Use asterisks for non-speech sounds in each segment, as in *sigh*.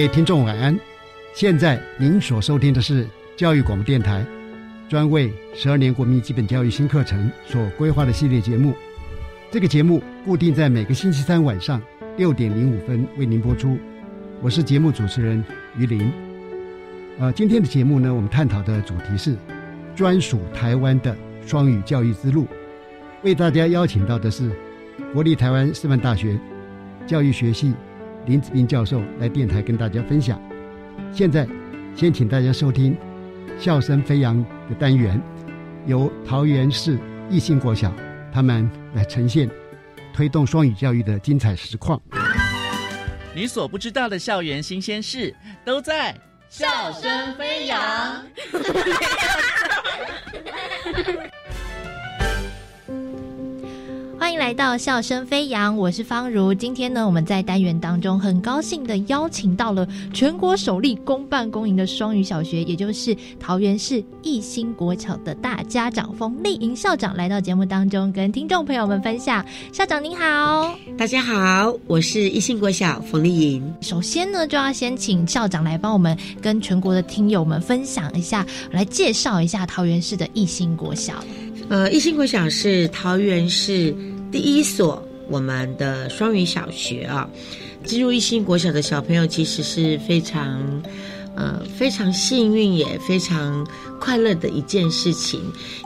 各位听众晚安，现在您所收听的是教育广播电台专为十二年国民基本教育新课程所规划的系列节目。这个节目固定在每个星期三晚上六点零五分为您播出。我是节目主持人于林。呃，今天的节目呢，我们探讨的主题是专属台湾的双语教育之路。为大家邀请到的是国立台湾师范大学教育学系。林子斌教授来电台跟大家分享。现在，先请大家收听“笑声飞扬”的单元，由桃园市义兴国小他们来呈现推动双语教育的精彩实况。你所不知道的校园新鲜事，都在“笑声飞扬”。*laughs* *laughs* *laughs* 欢迎来到笑声飞扬，我是方如。今天呢，我们在单元当中很高兴的邀请到了全国首例公办公营的双语小学，也就是桃园市一心国小的大家长冯丽莹校长来到节目当中，跟听众朋友们分享。校长您好，大家好，我是一心国小冯丽莹。首先呢，就要先请校长来帮我们跟全国的听友们分享一下，来介绍一下桃园市的一心国小。呃，一心国小是桃园市。第一所我们的双语小学啊，进入一心国小的小朋友其实是非常，呃，非常幸运也非常快乐的一件事情，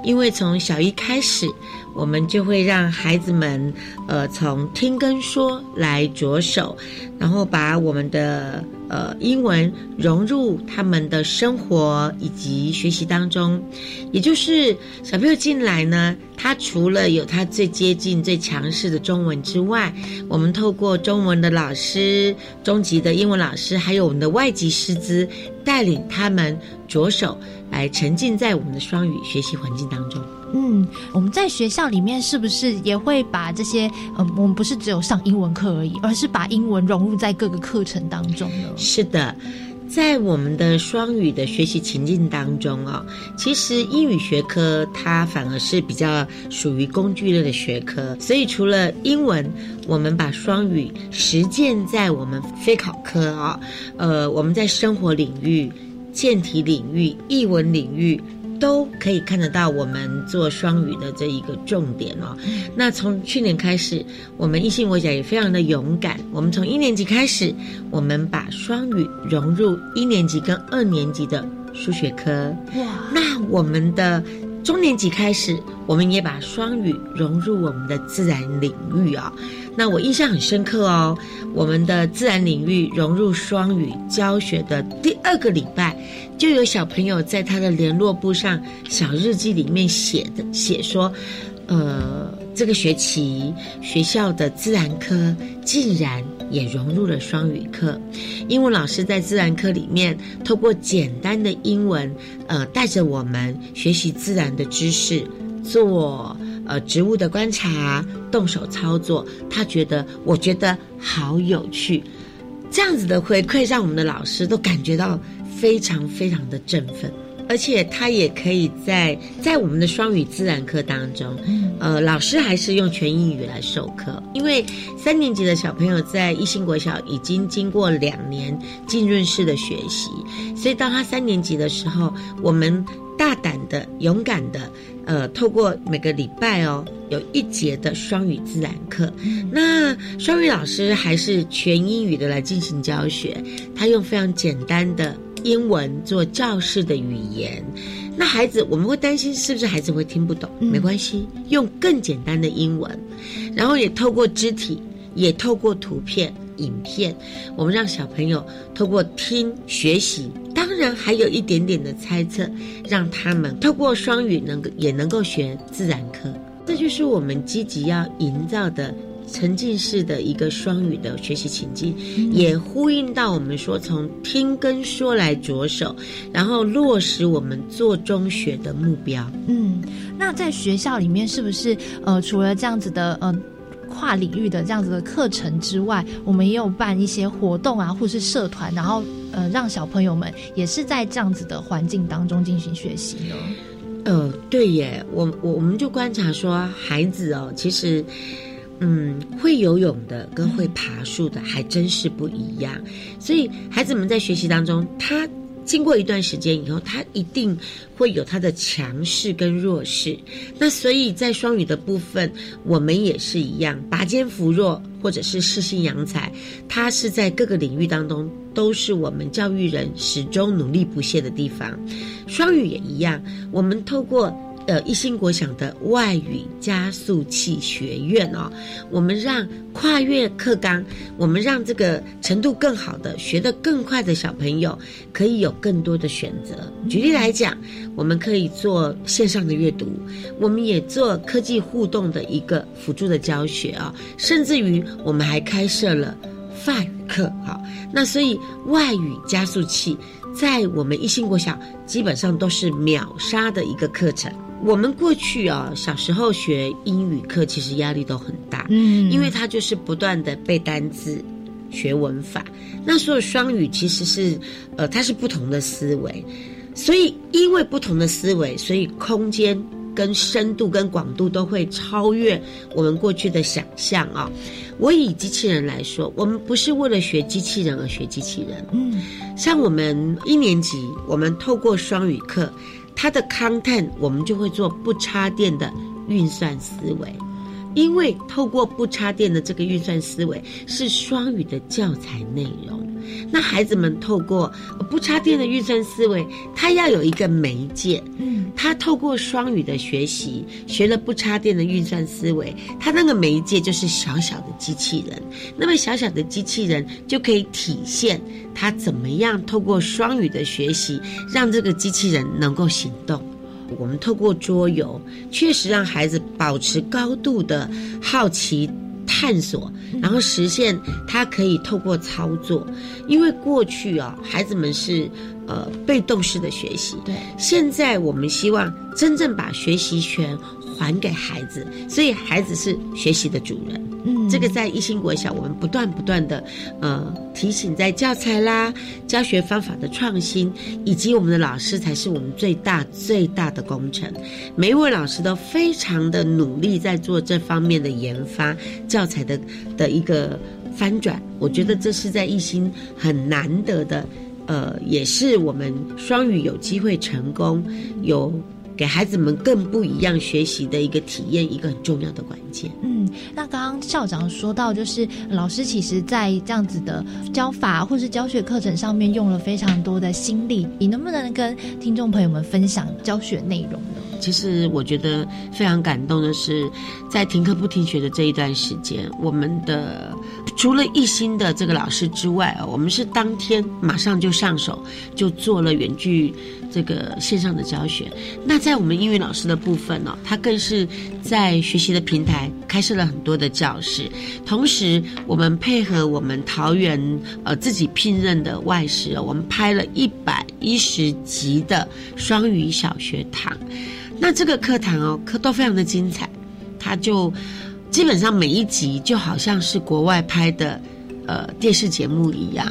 因为从小一开始。我们就会让孩子们，呃，从听跟说来着手，然后把我们的呃英文融入他们的生活以及学习当中。也就是小朋友进来呢，他除了有他最接近、最强势的中文之外，我们透过中文的老师、中级的英文老师，还有我们的外籍师资，带领他们着手来沉浸在我们的双语学习环境当中。嗯，我们在学校里面是不是也会把这些？嗯，我们不是只有上英文课而已，而是把英文融入在各个课程当中呢？是的，在我们的双语的学习情境当中哦，其实英语学科它反而是比较属于工具类的学科，所以除了英文，我们把双语实践在我们非考科啊，呃，我们在生活领域、健体领域、译文领域。都可以看得到我们做双语的这一个重点哦。那从去年开始，我们一心国小也非常的勇敢。我们从一年级开始，我们把双语融入一年级跟二年级的数学科。哇！那我们的中年级开始，我们也把双语融入我们的自然领域啊。那我印象很深刻哦，我们的自然领域融入双语教学的第二个礼拜，就有小朋友在他的联络簿上小日记里面写的写说，呃，这个学期学校的自然科竟然也融入了双语课，英文老师在自然课里面透过简单的英文，呃，带着我们学习自然的知识，做。呃，植物的观察，动手操作，他觉得，我觉得好有趣，这样子的回馈让我们的老师都感觉到非常非常的振奋。而且他也可以在在我们的双语自然课当中，呃，老师还是用全英语来授课，因为三年级的小朋友在一心国小已经经过两年浸润式的学习，所以到他三年级的时候，我们大胆的、勇敢的，呃，透过每个礼拜哦，有一节的双语自然课，那双语老师还是全英语的来进行教学，他用非常简单的。英文做教室的语言，那孩子我们会担心是不是孩子会听不懂？没关系，用更简单的英文，然后也透过肢体，也透过图片、影片，我们让小朋友透过听学习，当然还有一点点的猜测，让他们透过双语能够也能够学自然科，这就是我们积极要营造的。沉浸式的一个双语的学习情境，也呼应到我们说从听跟说来着手，然后落实我们做中学的目标。嗯，那在学校里面是不是呃，除了这样子的呃跨领域的这样子的课程之外，我们也有办一些活动啊，或是社团，然后呃让小朋友们也是在这样子的环境当中进行学习呢？呃，对耶，我我我们就观察说，孩子哦，其实。嗯，会游泳的跟会爬树的还真是不一样。所以孩子们在学习当中，他经过一段时间以后，他一定会有他的强势跟弱势。那所以在双语的部分，我们也是一样，拔尖扶弱或者是适性扬才，他是在各个领域当中都是我们教育人始终努力不懈的地方。双语也一样，我们透过。呃，一心国小的外语加速器学院哦，我们让跨越课纲，我们让这个程度更好的、学得更快的小朋友，可以有更多的选择。举例来讲，我们可以做线上的阅读，我们也做科技互动的一个辅助的教学啊，甚至于我们还开设了法语课。好，那所以外语加速器在我们一心国小基本上都是秒杀的一个课程。我们过去啊，小时候学英语课，其实压力都很大，嗯，因为它就是不断的背单词、学文法。那所有双语其实是，呃，它是不同的思维，所以因为不同的思维，所以空间跟深度跟广度都会超越我们过去的想象啊。我以机器人来说，我们不是为了学机器人而学机器人，嗯，像我们一年级，我们透过双语课。它的 content 我们就会做不插电的运算思维，因为透过不插电的这个运算思维是双语的教材内容。那孩子们透过不插电的运算思维，他要有一个媒介。嗯，他透过双语的学习，学了不插电的运算思维，他那个媒介就是小小的机器人。那么小小的机器人就可以体现他怎么样透过双语的学习，让这个机器人能够行动。我们透过桌游，确实让孩子保持高度的好奇。探索，然后实现他可以透过操作，因为过去啊，孩子们是呃被动式的学习，对，现在我们希望真正把学习权。还给孩子，所以孩子是学习的主人。嗯，这个在一心国小，我们不断不断的呃提醒，在教材啦、教学方法的创新，以及我们的老师才是我们最大最大的工程。每一位老师都非常的努力在做这方面的研发，教材的的一个翻转。我觉得这是在一心很难得的，呃，也是我们双语有机会成功有。给孩子们更不一样学习的一个体验，一个很重要的关键。嗯，那刚刚校长说到，就是老师其实在这样子的教法或是教学课程上面用了非常多的心力。你能不能跟听众朋友们分享教学内容呢？其实我觉得非常感动的是，在停课不停学的这一段时间，我们的除了一心的这个老师之外啊，我们是当天马上就上手，就做了远距。这个线上的教学，那在我们英语老师的部分呢，他更是在学习的平台开设了很多的教室，同时我们配合我们桃园呃自己聘任的外师，我们拍了一百一十集的双语小学堂，那这个课堂哦课都非常的精彩，他就基本上每一集就好像是国外拍的呃电视节目一样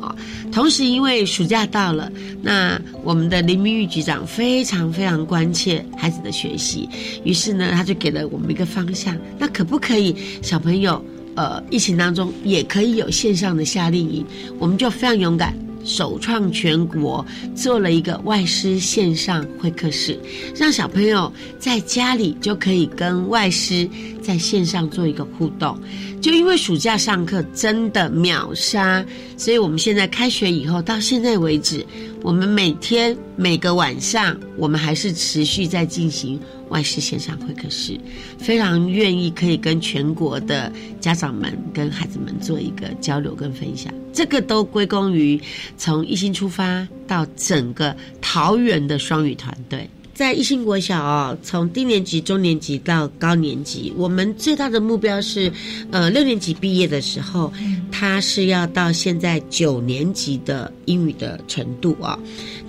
啊。同时，因为暑假到了，那我们的林明玉局长非常非常关切孩子的学习，于是呢，他就给了我们一个方向，那可不可以小朋友呃疫情当中也可以有线上的夏令营？我们就非常勇敢。首创全国做了一个外师线上会客室，让小朋友在家里就可以跟外师在线上做一个互动。就因为暑假上课真的秒杀，所以我们现在开学以后到现在为止，我们每天每个晚上，我们还是持续在进行。外事线上会客室，非常愿意可以跟全国的家长们、跟孩子们做一个交流跟分享。这个都归功于从一心出发到整个桃园的双语团队。在一心国小哦，从低年级、中年级到高年级，我们最大的目标是，呃，六年级毕业的时候，他是要到现在九年级的英语的程度啊。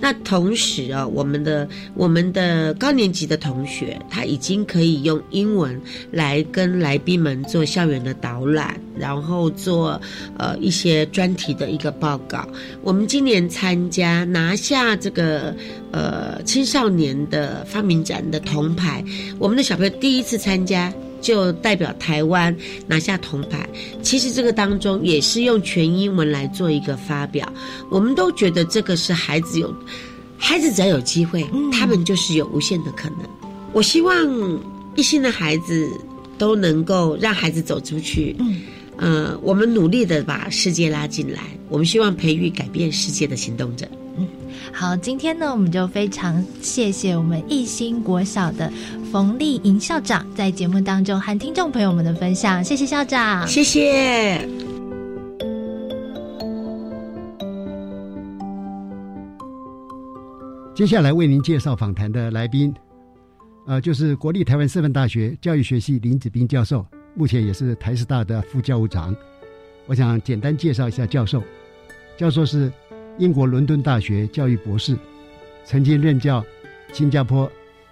那同时啊，我们的我们的高年级的同学，他已经可以用英文来跟来宾们做校园的导览，然后做呃一些专题的一个报告。我们今年参加拿下这个呃青少年的。发明展的铜牌，我们的小朋友第一次参加就代表台湾拿下铜牌。其实这个当中也是用全英文来做一个发表，我们都觉得这个是孩子有，孩子只要有机会，他们就是有无限的可能。我希望一心的孩子都能够让孩子走出去。嗯，呃，我们努力的把世界拉进来，我们希望培育改变世界的行动者。嗯好，今天呢，我们就非常谢谢我们一心国小的冯丽莹校长在节目当中和听众朋友们的分享，谢谢校长，谢谢。接下来为您介绍访谈的来宾，呃，就是国立台湾师范大学教育学系林子斌教授，目前也是台师大的副教务长。我想简单介绍一下教授，教授是。英国伦敦大学教育博士，曾经任教新加坡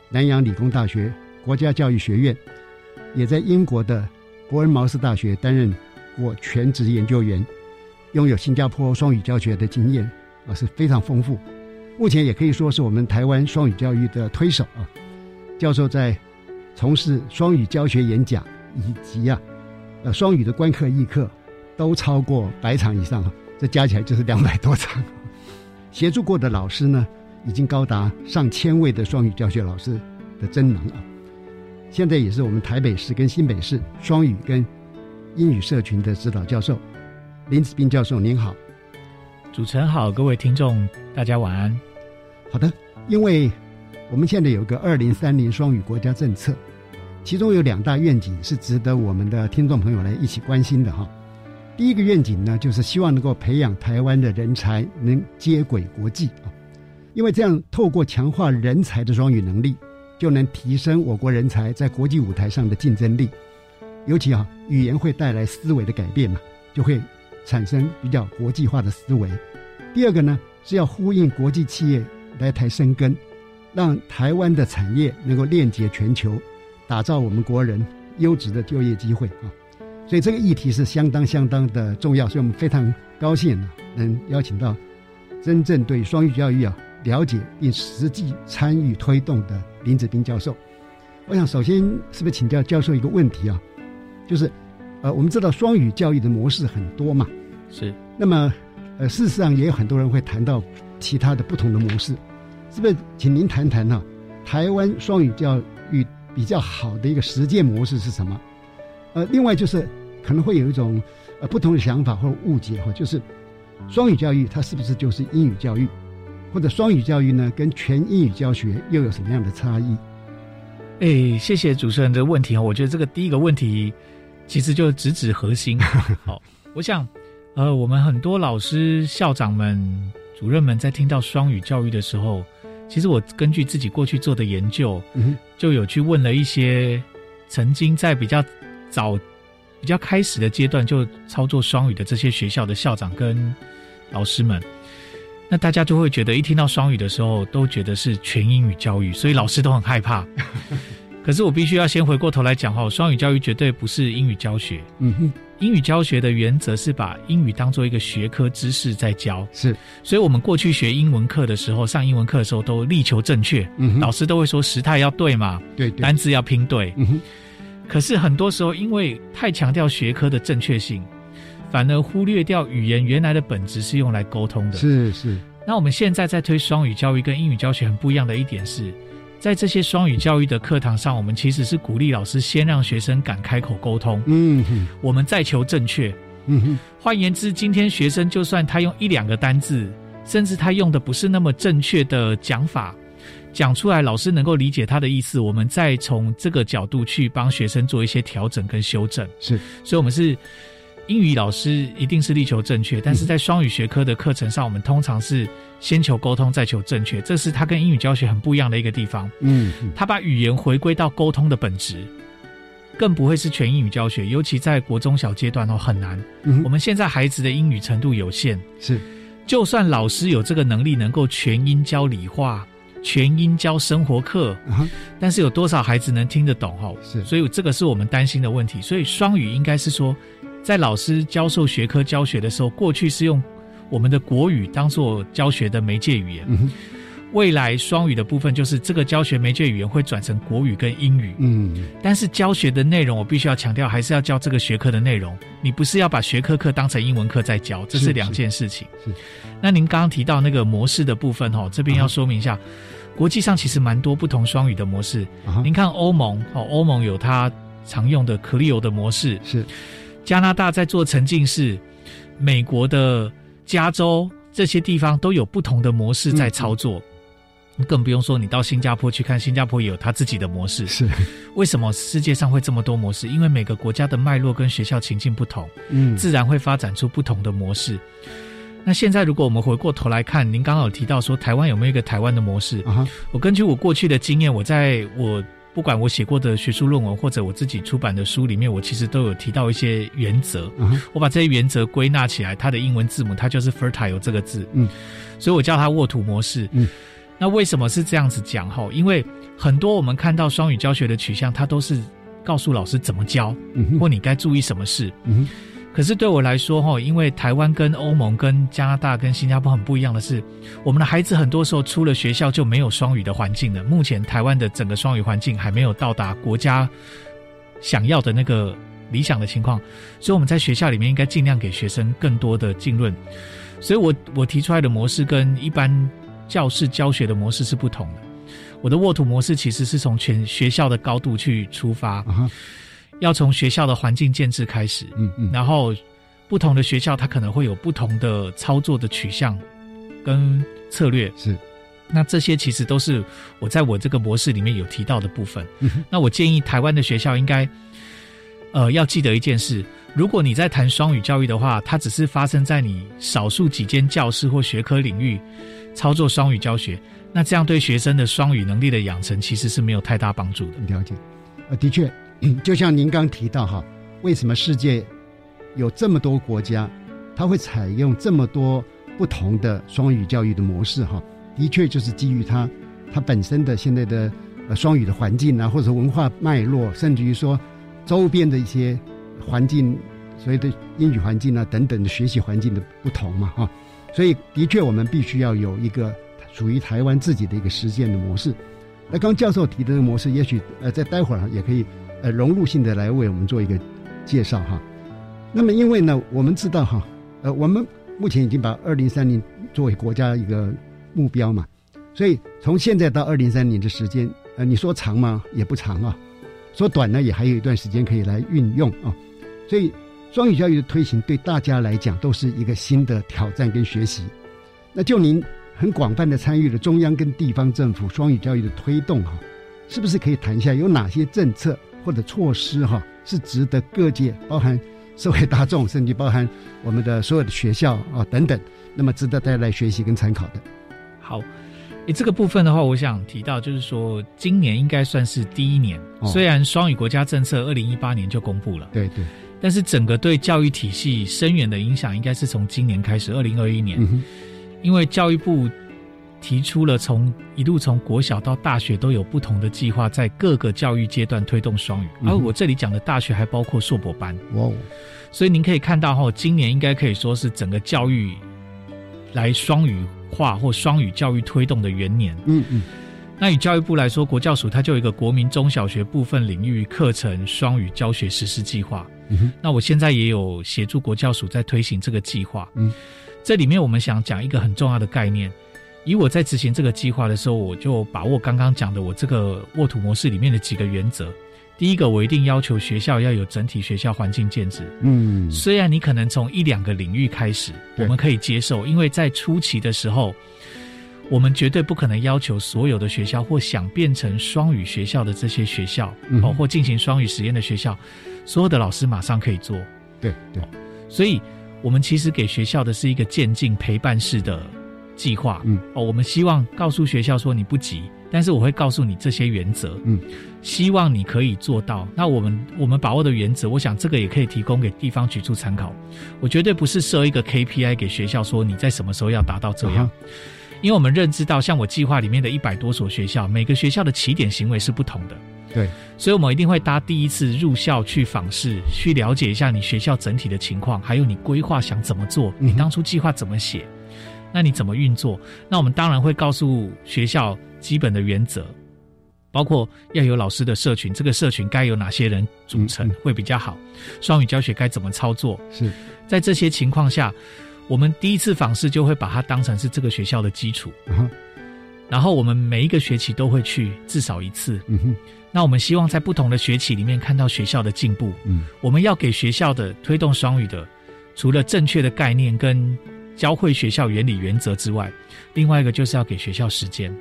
南洋理工大学国家教育学院，也在英国的伯恩茅斯大学担任过全职研究员，拥有新加坡双语教学的经验啊是非常丰富。目前也可以说是我们台湾双语教育的推手啊。教授在从事双语教学演讲以及啊呃双语的观课议课都超过百场以上，这加起来就是两百多场。协助过的老师呢，已经高达上千位的双语教学老师的真能啊！现在也是我们台北市跟新北市双语跟英语社群的指导教授林子斌教授，您好，主持人好，各位听众大家晚安。好的，因为我们现在有个二零三零双语国家政策，其中有两大愿景是值得我们的听众朋友来一起关心的哈。第一个愿景呢，就是希望能够培养台湾的人才能接轨国际啊，因为这样透过强化人才的双语能力，就能提升我国人才在国际舞台上的竞争力。尤其啊，语言会带来思维的改变嘛，就会产生比较国际化的思维。第二个呢，是要呼应国际企业来台生根，让台湾的产业能够链接全球，打造我们国人优质的就业机会啊。所以这个议题是相当相当的重要，所以我们非常高兴呢，能邀请到真正对双语教育啊了解并实际参与推动的林子斌教授。我想首先是不是请教教授一个问题啊？就是，呃，我们知道双语教育的模式很多嘛，是。那么，呃，事实上也有很多人会谈到其他的不同的模式，是不是？请您谈谈呢？台湾双语教育比较好的一个实践模式是什么？呃，另外就是可能会有一种呃不同的想法或误解哈，就是双语教育它是不是就是英语教育，或者双语教育呢跟全英语教学又有什么样的差异？哎，谢谢主持人的问题哈，我觉得这个第一个问题其实就直指核心。*laughs* 好，我想呃，我们很多老师、校长们、主任们在听到双语教育的时候，其实我根据自己过去做的研究，就有去问了一些曾经在比较。早比较开始的阶段就操作双语的这些学校的校长跟老师们，那大家就会觉得一听到双语的时候，都觉得是全英语教育，所以老师都很害怕。*laughs* 可是我必须要先回过头来讲哈，双语教育绝对不是英语教学。嗯哼，英语教学的原则是把英语当做一个学科知识在教，是，所以我们过去学英文课的时候，上英文课的时候都力求正确，嗯老师都会说时态要对嘛，对对，单字要拼对，嗯哼，可是很多时候因为太强调学科的正确性，反而忽略掉语言原来的本质是用来沟通的，是是，那我们现在在推双语教育，跟英语教学很不一样的一点是，在这些双语教育的课堂上，我们其实是鼓励老师先让学生敢开口沟通，嗯哼，我们再求正确。嗯哼，换言之，今天学生就算他用一两个单字，甚至他用的不是那么正确的讲法，讲出来老师能够理解他的意思，我们再从这个角度去帮学生做一些调整跟修正。是，所以我们是。英语老师一定是力求正确，但是在双语学科的课程上，我们通常是先求沟通，再求正确，这是他跟英语教学很不一样的一个地方。嗯，他把语言回归到沟通的本质，更不会是全英语教学，尤其在国中小阶段哦很难。嗯我们现在孩子的英语程度有限，是，就算老师有这个能力，能够全英教理化。全英教生活课，但是有多少孩子能听得懂？哦，是，所以这个是我们担心的问题。所以双语应该是说。在老师教授学科教学的时候，过去是用我们的国语当做教学的媒介语言。嗯、未来双语的部分就是这个教学媒介语言会转成国语跟英语。嗯，但是教学的内容我必须要强调，还是要教这个学科的内容。你不是要把学科课当成英文课在教，这是两件事情。是。那您刚刚提到那个模式的部分哦，这边要说明一下，啊、国际上其实蛮多不同双语的模式。啊、您看欧盟哦，欧盟有它常用的 CLIO 的模式是。加拿大在做沉浸式，美国的加州这些地方都有不同的模式在操作，嗯、更不用说你到新加坡去看，新加坡也有他自己的模式。是为什么世界上会这么多模式？因为每个国家的脉络跟学校情境不同，嗯，自然会发展出不同的模式。那现在如果我们回过头来看，您刚刚有提到说台湾有没有一个台湾的模式？啊、我根据我过去的经验，我在我。不管我写过的学术论文，或者我自己出版的书里面，我其实都有提到一些原则。嗯、我把这些原则归纳起来，它的英文字母它就是 fertile 这个字。嗯，所以我叫它沃土模式。嗯，那为什么是这样子讲？哈，因为很多我们看到双语教学的取向，它都是告诉老师怎么教，嗯、或你该注意什么事。嗯。可是对我来说，哈，因为台湾跟欧盟、跟加拿大、跟新加坡很不一样的是，我们的孩子很多时候出了学校就没有双语的环境了。目前台湾的整个双语环境还没有到达国家想要的那个理想的情况，所以我们在学校里面应该尽量给学生更多的浸润。所以我我提出来的模式跟一般教室教学的模式是不同的。我的沃土模式其实是从全学校的高度去出发。要从学校的环境建制开始，嗯嗯，然后不同的学校它可能会有不同的操作的取向跟策略，是。那这些其实都是我在我这个模式里面有提到的部分。嗯、那我建议台湾的学校应该，呃，要记得一件事：如果你在谈双语教育的话，它只是发生在你少数几间教室或学科领域操作双语教学，那这样对学生的双语能力的养成其实是没有太大帮助的。了解，呃，的确。就像您刚提到哈，为什么世界有这么多国家，它会采用这么多不同的双语教育的模式哈？的确就是基于它它本身的现在的呃双语的环境啊，或者文化脉络，甚至于说周边的一些环境，所谓的英语环境啊等等的学习环境的不同嘛哈。所以的确我们必须要有一个属于台湾自己的一个实践的模式。那刚教授提的这个模式，也许呃在待会儿也可以。呃，融入性的来为我们做一个介绍哈。那么，因为呢，我们知道哈，呃，我们目前已经把二零三零作为国家一个目标嘛，所以从现在到二零三零的时间，呃，你说长吗？也不长啊，说短呢，也还有一段时间可以来运用啊。所以，双语教育的推行对大家来讲都是一个新的挑战跟学习。那就您很广泛的参与了中央跟地方政府双语教育的推动哈，是不是可以谈一下有哪些政策？或者措施哈，是值得各界，包含社会大众，甚至包含我们的所有的学校啊等等，那么值得大家来学习跟参考的。好，诶，这个部分的话，我想提到就是说，今年应该算是第一年，哦、虽然双语国家政策二零一八年就公布了，对对，但是整个对教育体系深远的影响，应该是从今年开始，二零二一年，嗯、因为教育部提出了从一路从国小到大学都有不同的计划，在各个教育阶段推动双语。而我这里讲的大学还包括硕博班。哇，所以您可以看到哈，今年应该可以说是整个教育来双语化或双语教育推动的元年。嗯嗯。那以教育部来说，国教署它就有一个国民中小学部分领域课程双语教学实施计划。嗯那我现在也有协助国教署在推行这个计划。嗯。这里面我们想讲一个很重要的概念。以我在执行这个计划的时候，我就把握刚刚讲的我这个沃土模式里面的几个原则。第一个，我一定要求学校要有整体学校环境建制。嗯，虽然你可能从一两个领域开始，我们可以接受，因为在初期的时候，我们绝对不可能要求所有的学校或想变成双语学校的这些学校，哦，或进行双语实验的学校，所有的老师马上可以做。对对，所以我们其实给学校的是一个渐进陪伴式的。计划，嗯，哦，我们希望告诉学校说你不急，但是我会告诉你这些原则，嗯，希望你可以做到。那我们我们把握的原则，我想这个也可以提供给地方局处参考。我绝对不是设一个 KPI 给学校说你在什么时候要达到这样，因为我们认知到，像我计划里面的一百多所学校，每个学校的起点行为是不同的，对，所以我们一定会搭第一次入校去访视，去了解一下你学校整体的情况，还有你规划想怎么做，你当初计划怎么写。那你怎么运作？那我们当然会告诉学校基本的原则，包括要有老师的社群，这个社群该有哪些人组成会比较好？双语教学该怎么操作？是在这些情况下，我们第一次访视就会把它当成是这个学校的基础，然后我们每一个学期都会去至少一次。嗯哼，那我们希望在不同的学期里面看到学校的进步。嗯，我们要给学校的推动双语的，除了正确的概念跟。教会学校原理原则之外，另外一个就是要给学校时间。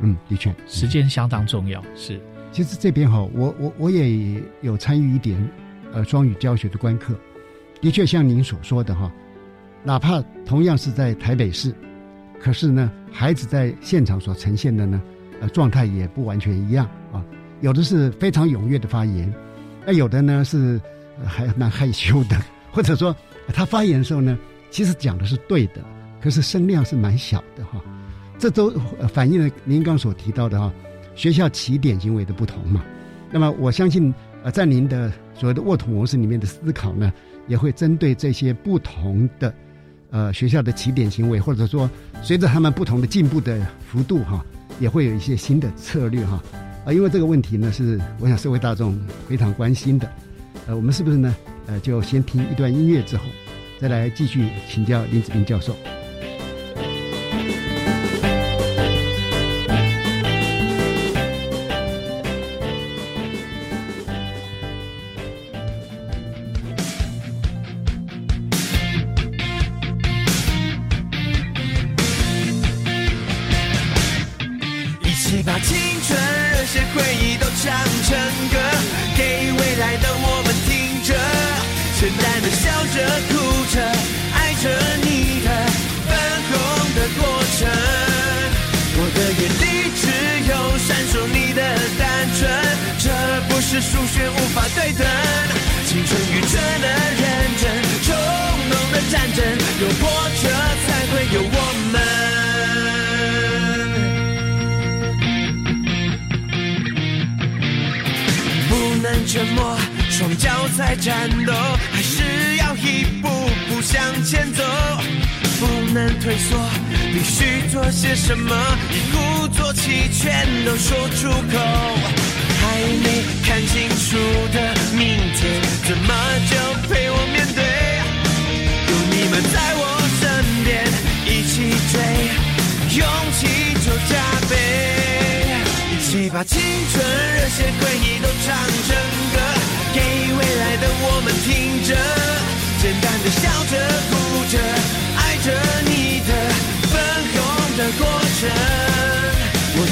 嗯，的确，时间相当重要。是，其实这边哈，我我我也有参与一点，呃，双语教学的观课。的确，像您所说的哈，哪怕同样是在台北市，可是呢，孩子在现场所呈现的呢，呃，状态也不完全一样啊。有的是非常踊跃的发言，那有的呢是还蛮害羞的，或者说他发言的时候呢。其实讲的是对的，可是声量是蛮小的哈，这都反映了您刚所提到的哈，学校起点行为的不同嘛。那么我相信，呃，在您的所谓的沃土模式里面的思考呢，也会针对这些不同的呃学校的起点行为，或者说随着他们不同的进步的幅度哈，也会有一些新的策略哈。啊，因为这个问题呢，是我想社会大众非常关心的。呃，我们是不是呢？呃，就先听一段音乐之后。再来继续请教林子斌教授。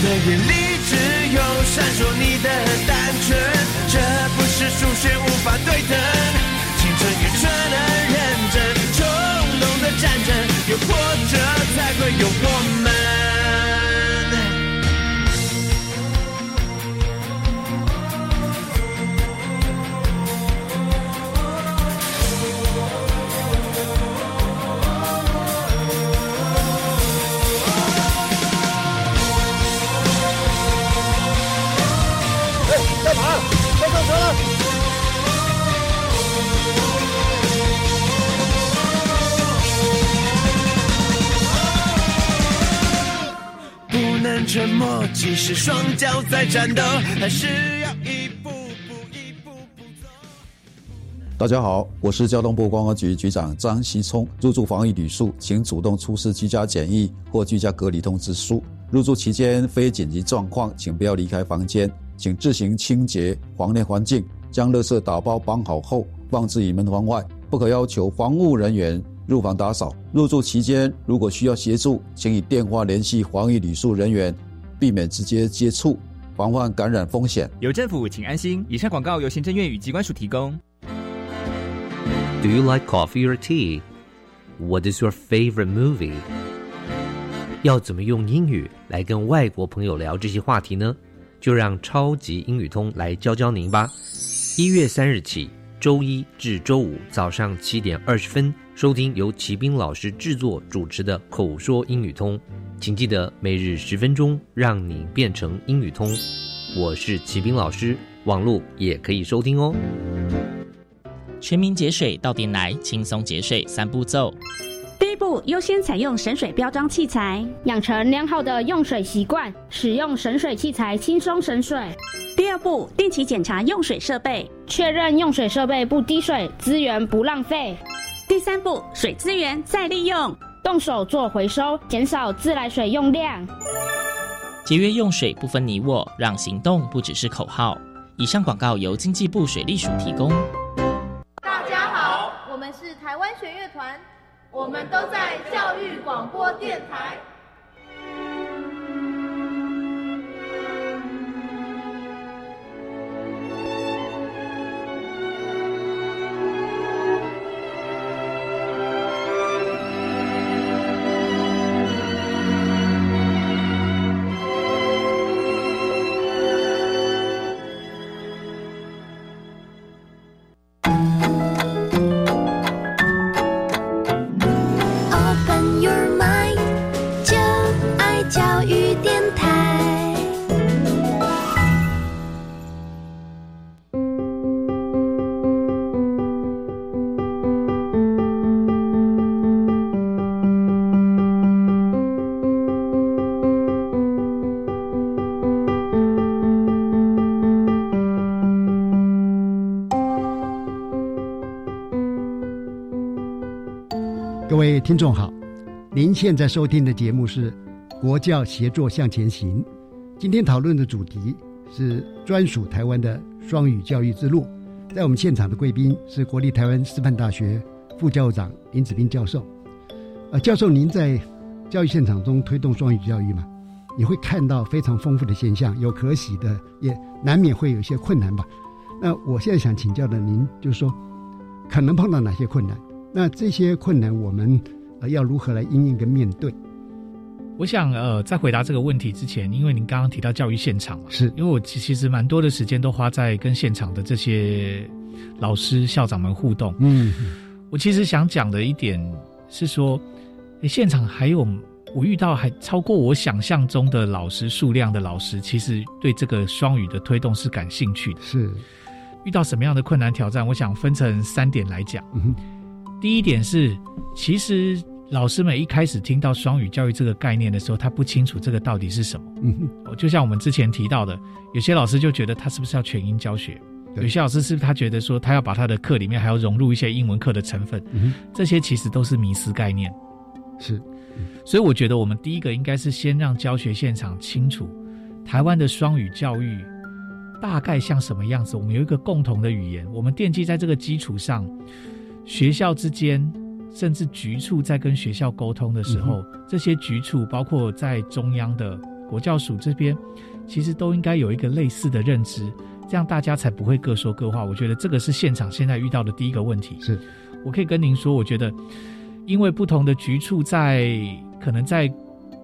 的眼里。闪烁你的单纯，这不是数学无法对等。青春愚蠢的认真，冲动的战争，有波折才会有我们。沉默，即使双脚在战斗，还是要一步步一步步走。大家好，我是交通部观光局局长张锡聪。入住防疫旅宿，请主动出示居家检疫或居家隔离通知书。入住期间非紧急状况，请不要离开房间，请自行清洁房内环境，将垃圾打包绑好后放置于门房外，不可要求防务人员入房打扫。入住期间如果需要协助，请以电话联系防疫旅宿人员，避免直接接触，防范感染风险。有政府，请安心。以上广告由行政院与机关署提供。Do you like coffee or tea? What is your favorite movie? 要怎么用英语来跟外国朋友聊这些话题呢？就让超级英语通来教教您吧。一月三日起，周一至周五早上七点二十分，收听由齐斌老师制作主持的口说英语通，请记得每日十分钟，让你变成英语通。我是齐斌老师，网络也可以收听哦。全民节水到点来，轻松节水三步骤。优先采用省水标装器材，养成良好的用水习惯，使用省水器材轻松省水。第二步，定期检查用水设备，确认用水设备不滴水，资源不浪费。第三步，水资源再利用，动手做回收，减少自来水用量。节约用水不分你我，让行动不只是口号。以上广告由经济部水利署提供。大家好，我们是台湾弦乐团，我们都在教育广播电台。各位听众好，您现在收听的节目是《国教协作向前行》，今天讨论的主题是专属台湾的双语教育之路。在我们现场的贵宾是国立台湾师范大学副校长林子斌教授。呃，教授，您在教育现场中推动双语教育嘛？你会看到非常丰富的现象，有可喜的，也难免会有一些困难吧？那我现在想请教的您，就是说，可能碰到哪些困难？那这些困难，我们呃要如何来应应跟面对？我想，呃，在回答这个问题之前，因为您刚刚提到教育现场嘛，是因为我其其实蛮多的时间都花在跟现场的这些老师、校长们互动。嗯，我其实想讲的一点是说，诶现场还有我遇到还超过我想象中的老师数量的老师，其实对这个双语的推动是感兴趣的。是遇到什么样的困难挑战？我想分成三点来讲。嗯第一点是，其实老师们一开始听到双语教育这个概念的时候，他不清楚这个到底是什么。嗯哦，就像我们之前提到的，有些老师就觉得他是不是要全英教学，有些老师是不是他觉得说他要把他的课里面还要融入一些英文课的成分，嗯这些其实都是迷失概念。是，所以我觉得我们第一个应该是先让教学现场清楚台湾的双语教育大概像什么样子，我们有一个共同的语言，我们奠基在这个基础上，学校之间甚至局处在跟学校沟通的时候，这些局处包括在中央的国教署这边，其实都应该有一个类似的认知，这样大家才不会各说各话。我觉得这个是现场现在遇到的第一个问题。是我可以跟您说，我觉得因为不同的局处在可能在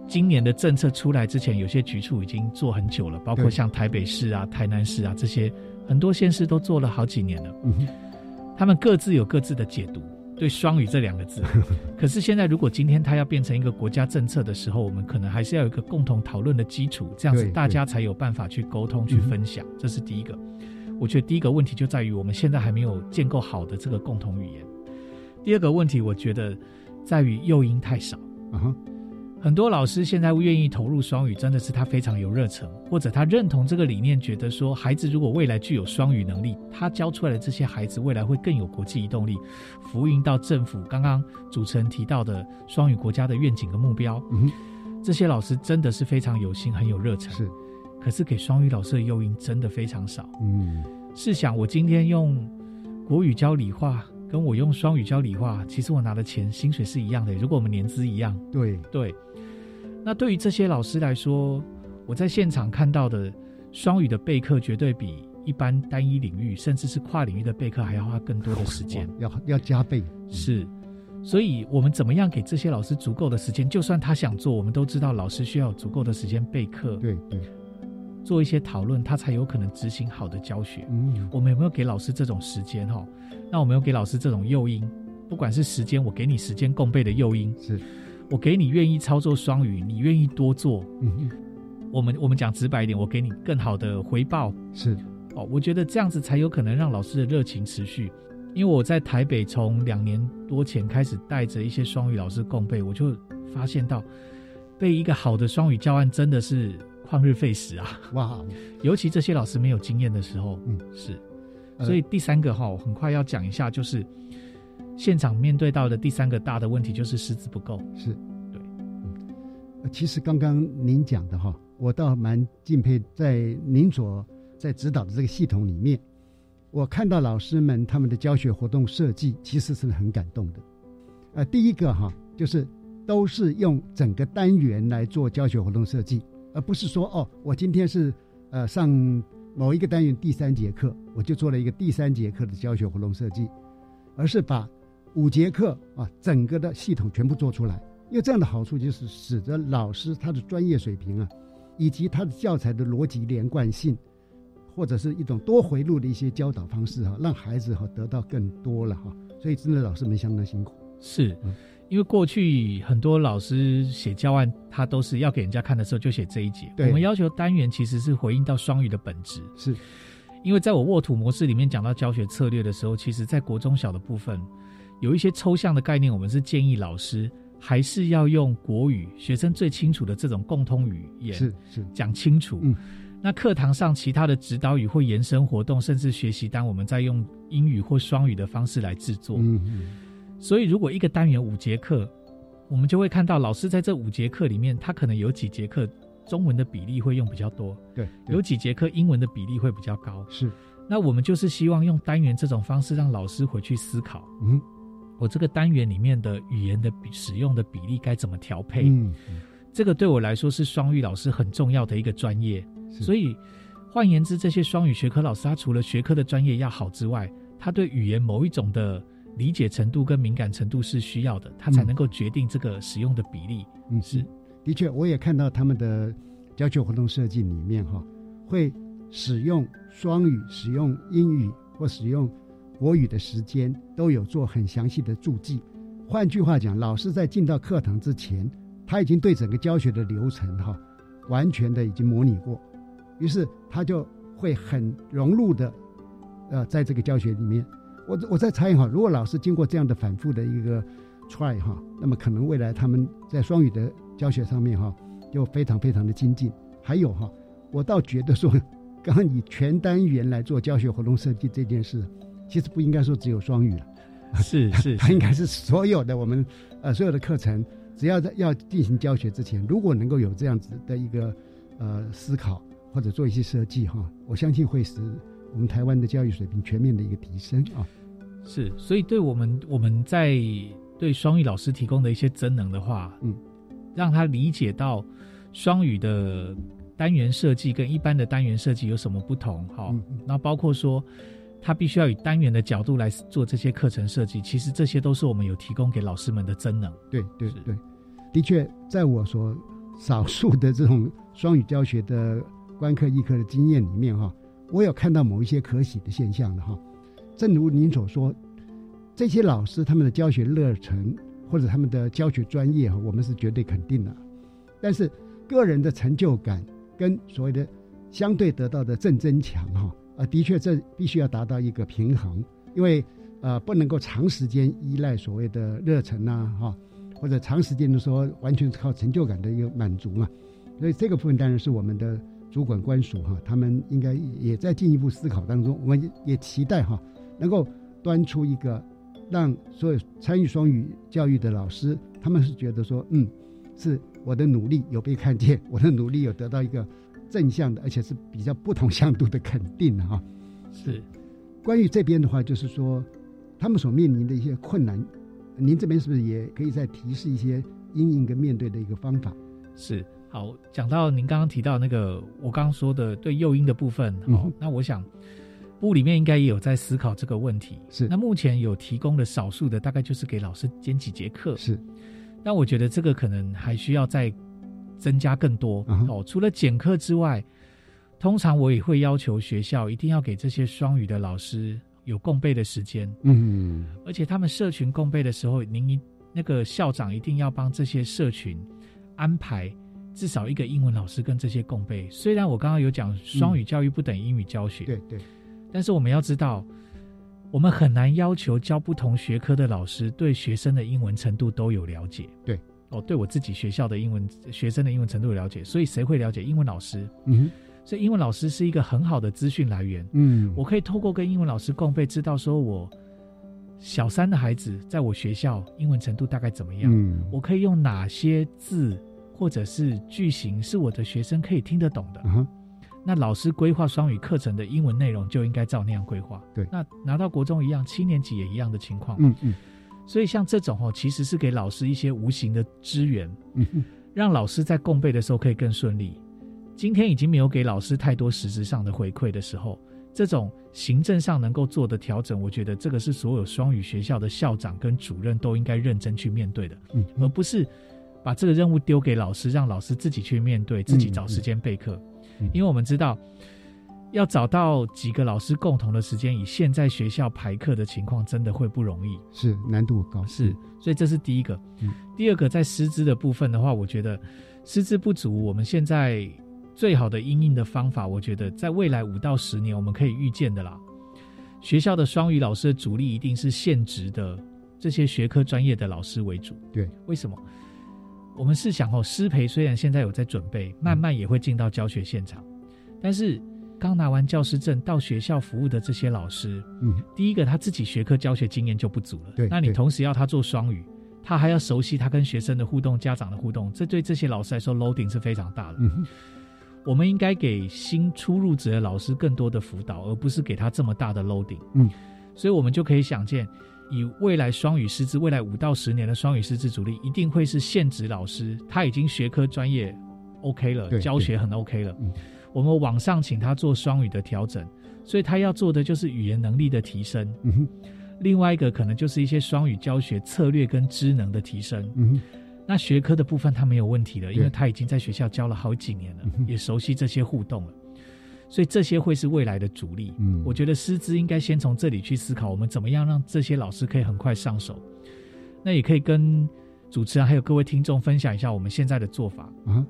今年的政策出来之前，有些局处已经做很久了，包括像台北市啊、台南市啊这些，很多县市都做了好几年了。他们各自有各自的解读对“双语”这两个字。*laughs* 可是现在，如果今天它要变成一个国家政策的时候，我们可能还是要有一个共同讨论的基础，这样子大家才有办法去沟通、去分享。这是第一个。我觉得第一个问题就在于我们现在还没有建构好的这个共同语言。第二个问题，我觉得在于诱因太少。很多老师现在愿意投入双语，真的是他非常有热忱，或者他认同这个理念，觉得说孩子如果未来具有双语能力，他教出来的这些孩子未来会更有国际移动力，服膺到政府刚刚主持人提到的双语国家的愿景和目标。嗯，这些老师真的是非常有心，很有热忱。是，可是给双语老师的诱因真的非常少。嗯，试想我今天用国语教理化。跟我用双语教理化，其实我拿的钱薪水是一样的。如果我们年资一样，对对。那对于这些老师来说，我在现场看到的双语的备课，绝对比一般单一领域甚至是跨领域的备课还要花更多的时间，要要加倍。是，所以我们怎么样给这些老师足够的时间？就算他想做，我们都知道老师需要足够的时间备课。对对。做一些讨论，他才有可能执行好的教学。嗯，我们有没有给老师这种时间？哈，那我们有给老师这种诱因，不管是时间，我给你时间共备的诱因，是我给你愿意操作双语，你愿意多做。嗯，我们我们讲直白一点，我给你更好的回报。是哦，我觉得这样子才有可能让老师的热情持续。因为我在台北从两年多前开始带着一些双语老师共备，我就发现到，被一个好的双语教案真的是。旷日费时啊！哇，*laughs* 尤其这些老师没有经验的时候，嗯，是。所以第三个哈，我很快要讲一下，就是现场面对到的第三个大的问题，就是师资不够。是，对，嗯。其实刚刚您讲的哈，我倒蛮敬佩，在您所在指导的这个系统里面，我看到老师们他们的教学活动设计，其实是很感动的。呃，第一个哈，就是都是用整个单元来做教学活动设计。而不是说哦，我今天是呃上某一个单元第三节课，我就做了一个第三节课的教学活动设计，而是把五节课啊整个的系统全部做出来。因为这样的好处就是使得老师他的专业水平啊，以及他的教材的逻辑连贯性，或者是一种多回路的一些教导方式哈，让孩子哈得到更多了哈。所以真的老师们相当辛苦。是。因为过去很多老师写教案，他都是要给人家看的时候就写这一节。我们要求单元其实是回应到双语的本质。是，因为在我沃土模式里面讲到教学策略的时候，其实在国中小的部分有一些抽象的概念，我们是建议老师还是要用国语，学生最清楚的这种共通语言是是讲清楚。嗯，那课堂上其他的指导语或延伸活动，甚至学习单，我们在用英语或双语的方式来制作。嗯嗯。所以，如果一个单元五节课，我们就会看到老师在这五节课里面，他可能有几节课中文的比例会用比较多，对，有几节课英文的比例会比较高。是，那我们就是希望用单元这种方式，让老师回去思考，嗯，我这个单元里面的语言的使用的比例该怎么调配？嗯，这个对我来说是双语老师很重要的一个专业。所以，换言之，这些双语学科老师，他除了学科的专业要好之外，他对语言某一种的。理解程度跟敏感程度是需要的，他才能够决定这个使用的比例。嗯，是，的确，我也看到他们的教学活动设计里面哈，会使用双语、使用英语或使用国语的时间都有做很详细的注记。换句话讲，老师在进到课堂之前，他已经对整个教学的流程哈完全的已经模拟过，于是他就会很融入的呃在这个教学里面。我我在猜哈，如果老师经过这样的反复的一个 try 哈，那么可能未来他们在双语的教学上面哈，就非常非常的精进。还有哈，我倒觉得说，刚刚以全单元来做教学活动设计这件事，其实不应该说只有双语了，是 *laughs* 是，它应该是所有的我们呃所有的课程，只要在要进行教学之前，如果能够有这样子的一个呃思考或者做一些设计哈，我相信会使我们台湾的教育水平全面的一个提升啊。是，所以对我们我们在对双语老师提供的一些增能的话，嗯，让他理解到双语的单元设计跟一般的单元设计有什么不同，好，那包括说他必须要以单元的角度来做这些课程设计，其实这些都是我们有提供给老师们的增能。对对对，的确，在我所少数的这种双语教学的观课议课的经验里面哈，我有看到某一些可喜的现象的哈。正如您所说，这些老师他们的教学热忱或者他们的教学专业，我们是绝对肯定的。但是个人的成就感跟所谓的相对得到的正增强哈，啊，的确这必须要达到一个平衡，因为呃不能够长时间依赖所谓的热忱呐哈，或者长时间的说完全是靠成就感的一个满足嘛。所以这个部分当然是我们的主管官署哈，他们应该也在进一步思考当中。我们也期待哈，能够端出一个让所有参与双语教育的老师，他们是觉得说，嗯，是我的努力有被看见，我的努力有得到一个正向的，而且是比较不同向度的肯定哈。是。关于这边的话，就是说他们所面临的一些困难，您这边是不是也可以再提示一些阴影跟面对的一个方法？是。好，讲到您刚刚提到那个我刚刚说的对诱因的部分，好，那我想部里面应该也有在思考这个问题。是，那目前有提供的少数的，大概就是给老师兼几节课。是，但我觉得这个可能还需要再增加更多。哦，除了减课之外，通常我也会要求学校一定要给这些双语的老师有共备的时间。嗯，而且他们社群共备的时候，您一那个校长一定要帮这些社群安排。至少一个英文老师跟这些共备。虽然我刚刚有讲双语教育不等于英语教学，对对，但是我们要知道，我们很难要求教不同学科的老师对学生的英文程度都有了解。对，哦，对我自己学校的英文学生的英文程度有了解，所以谁会了解英文老师？嗯，所以英文老师是一个很好的资讯来源。嗯，我可以透过跟英文老师共备，知道说我小三的孩子在我学校英文程度大概怎么样。嗯，我可以用哪些字。或者是句型是我的学生可以听得懂的，那老师规划双语课程的英文内容就应该照那样规划。对，那拿到国中一样，七年级也一样的情况。嗯嗯，所以像这种哦，其实是给老师一些无形的支援，嗯让老师在共备的时候可以更顺利。今天已经没有给老师太多实质上的回馈的时候，这种行政上能够做的调整，我觉得这个是所有双语学校的校长跟主任都应该认真去面对的，嗯，而不是。把这个任务丢给老师，让老师自己去面对，自己找时间备课。因为我们知道，要找到几个老师共同的时间，以现在学校排课的情况，真的会不容易，是难度高。是，所以这是第一个。第二个，在师资的部分的话，我觉得师资不足，我们现在最好的应应的方法，我觉得在未来五到十年，我们可以预见的啦。学校的双语老师的主力一定是现职的这些学科专业的老师为主。对，为什么？我们试想哦，师培虽然现在有在准备，慢慢也会进到教学现场，但是刚拿完教师证到学校服务的这些老师，嗯，第一个他自己学科教学经验就不足了，对，那你同时要他做双语，他还要熟悉他跟学生的互动、家长的互动，这对这些老师来说 loading 是非常大的。嗯，我们应该给新初入职的老师更多的辅导，而不是给他这么大的 loading。嗯，所以我们就可以想见。以未来双语师资，未来五到十年的双语师资主力，一定会是现职老师，他已经学科专业 OK 了，教学很 OK 了。我们往上请他做双语的调整，所以他要做的就是语言能力的提升。另外一个可能就是一些双语教学策略跟知能的提升。那学科的部分他没有问题了，因为他已经在学校教了好几年了，也熟悉这些互动了。所以这些会是未来的主力。嗯，我觉得师资应该先从这里去思考，我们怎么样让这些老师可以很快上手。那也可以跟主持人还有各位听众分享一下我们现在的做法。啊，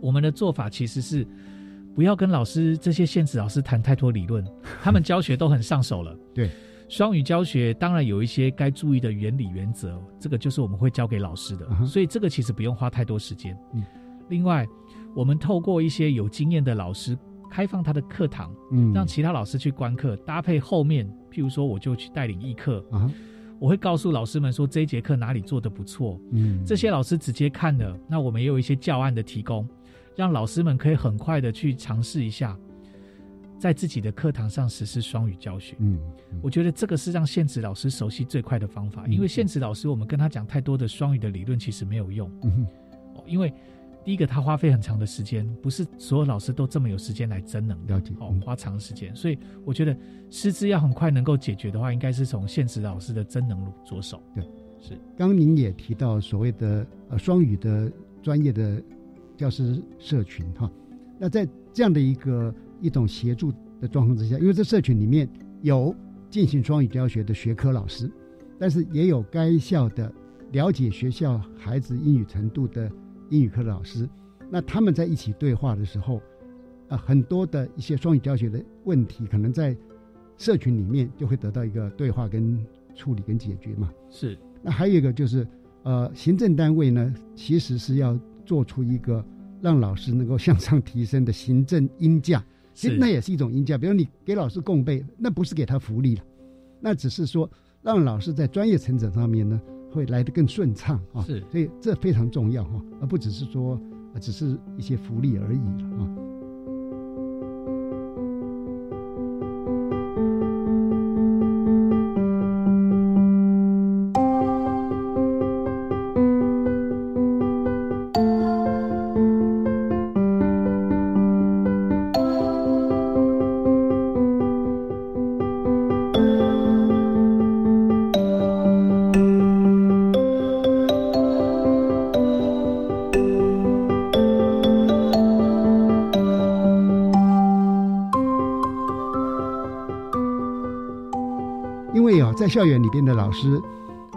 我们的做法其实是不要跟老师这些现职老师谈太多理论，*laughs* 他们教学都很上手了。对，双语教学当然有一些该注意的原理原则，这个就是我们会教给老师的，所以这个其实不用花太多时间。嗯，另外，我们透过一些有经验的老师。开放他的课堂，嗯，让其他老师去观课，搭配后面，譬如说，我就去带领一课啊，我会告诉老师们说这一节课哪里做的不错，嗯，这些老师直接看了，那我们也有一些教案的提供，让老师们可以很快的去尝试一下，在自己的课堂上实施双语教学，嗯，我觉得这个是让现职老师熟悉最快的方法，因为现职老师我们跟他讲太多的双语的理论其实没有用，嗯，哦，因为。第一个，他花费很长的时间，不是所有老师都这么有时间来增能，了解哦，花长时间，所以我觉得师资要很快能够解决的话，应该是从现实老师的增能着手。对，是。刚您也提到所谓的呃双语的专业的教师社群哈，那在这样的一个一种协助的状况之下，因为这社群里面有进行双语教学的学科老师，但是也有该校的了解学校孩子英语程度的。英语课的老师，那他们在一起对话的时候，啊，很多的一些双语教学的问题，可能在社群里面就会得到一个对话跟处理跟解决嘛。是。那还有一个就是，呃，行政单位呢，其实是要做出一个让老师能够向上提升的行政音价，其实那也是一种音价。比如你给老师供备，那不是给他福利了，那只是说让老师在专业成长上面呢，会来得更顺畅啊。是所以这非常重要哈，而不只是说，呃只是一些福利而已了啊。在校园里边的老师，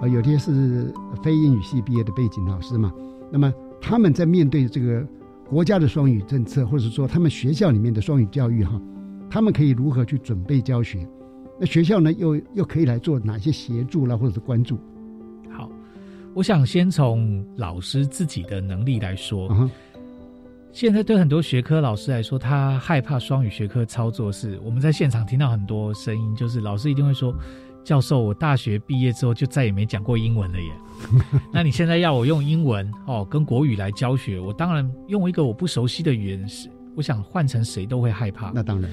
呃，有些是非英语系毕业的背景老师嘛，那么他们在面对这个国家的双语政策，或者说他们学校里面的双语教育哈，他们可以如何去准备教学？那学校呢，又又可以来做哪些协助啦，或者是关注？好，我想先从老师自己的能力来说。嗯现在对很多学科老师来说，他害怕双语学科操作是，我们在现场听到很多声音，就是老师一定会说：“教授，我大学毕业之后就再也没讲过英文了耶。*laughs* 那你现在要我用英文哦跟国语来教学，我当然用一个我不熟悉的语言是，我想换成谁都会害怕。那当然，